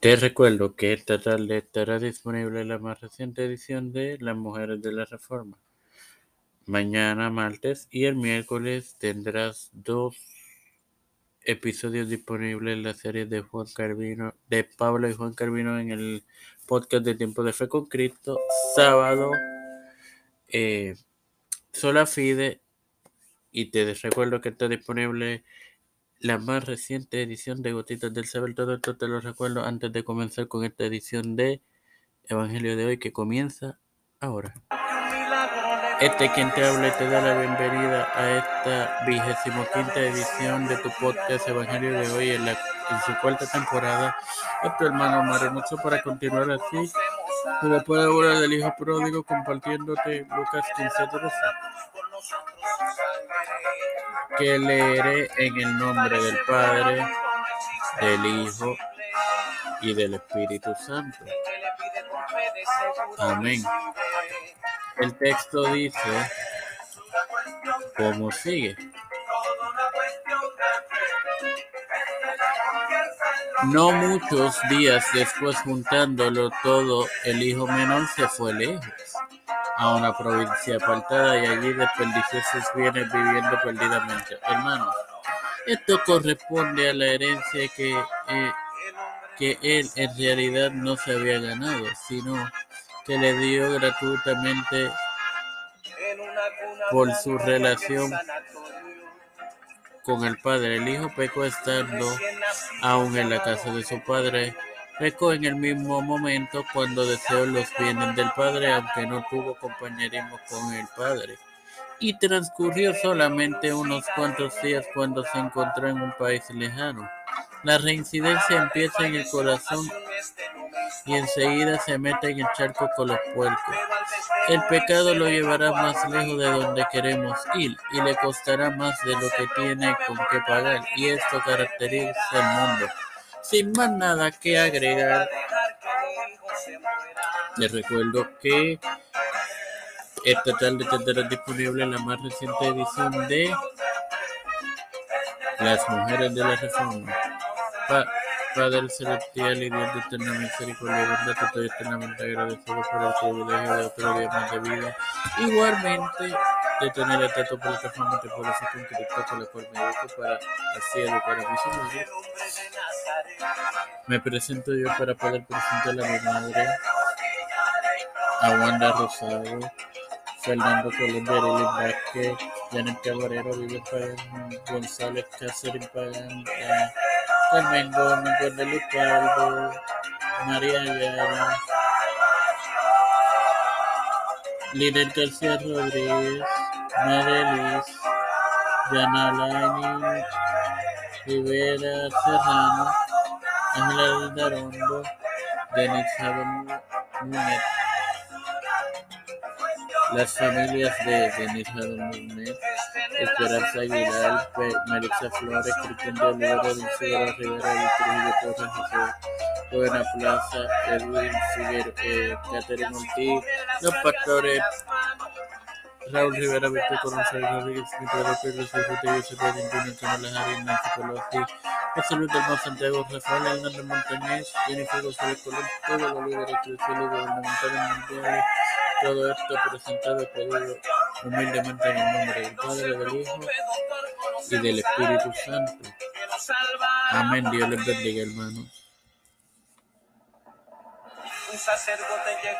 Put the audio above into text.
Te recuerdo que esta tarde estará disponible la más reciente edición de Las Mujeres de la Reforma. Mañana, martes y el miércoles tendrás dos episodios disponibles en la serie de Juan Carvino, de Pablo y Juan Carvino en el podcast de Tiempo de Fe con Cristo. Sábado, eh, Sola Fide. Y te recuerdo que está disponible la más reciente edición de Gotitas del Saber. Todo esto te lo recuerdo antes de comenzar con esta edición de Evangelio de hoy que comienza ahora. Este quien te habla y te da la bienvenida a esta vigésimo quinta edición de tu podcast Evangelio de hoy en, la, en su cuarta temporada. Es tu hermano Mario Mucho para continuar así. Como hablar del Hijo Pródigo compartiéndote Lucas 15, 13 que leeré en el nombre del Padre, del Hijo y del Espíritu Santo. Amén. El texto dice, ¿cómo sigue? No muchos días después, juntándolo todo, el hijo menor se fue lejos a una provincia apartada y allí desperdició sus bienes viviendo perdidamente. Hermanos, esto corresponde a la herencia que, eh, que él en realidad no se había ganado, sino que le dio gratuitamente por su relación con el padre. El hijo pecó estando aún en la casa de su padre Pecó en el mismo momento cuando deseó los bienes del Padre, aunque no tuvo compañerismo con el Padre. Y transcurrió solamente unos cuantos días cuando se encontró en un país lejano. La reincidencia empieza en el corazón y enseguida se mete en el charco con los puercos. El pecado lo llevará más lejos de donde queremos ir y le costará más de lo que tiene con qué pagar. Y esto caracteriza el mundo. Sin más nada que agregar, les recuerdo que esta tarde tendrá disponible la más reciente edición de Las Mujeres de la Reforma. Padre Celestial y Dios de eterna misericordia y bondad, estoy eternamente agradecido por el privilegio de otro día más de vida. Igualmente, de tener esta tu plataforma te puedo hacer con Cristo con la cual me para así educar a mis hijos. Me presento yo para poder presentar a mi madre, a Wanda Rosado, Fernando Colón, Arely Vázquez, Janet Cabarero, Vivian Pagán, González Cáceres Pagán, Carmen Gómez, Guadalupe Pardo, María Ayala, Linet García Rodríguez, Marelis, Yana Lañi, Rivera Serrano, Ángela Darondo, Denis Munet, las familias de Denis Munet, Esperanza Aguilar, Melissa Flores, Cristian de Olivera, Dulce Rivera, Víctor Torres, José Buena Plaza, Edwin Figueroa, eh, Catherine Ortiz, los pastores Raúl Rivera, Víctor Coronel Rodríguez, Nicolás Pérez, José José Pedro Antonio Canales Arias, Nancy Pelosi, José Luis del Mar Santiago, Rafael Hernández Montañez, Jennifer González Colón, todos los líderes eclesiales gubernamentales mundiales, todo esto presentado y pedido humildemente en el nombre del Padre, del Hijo y del Espíritu Santo. Amén. Dios les bendiga, hermanos. Un sacerdote llegó.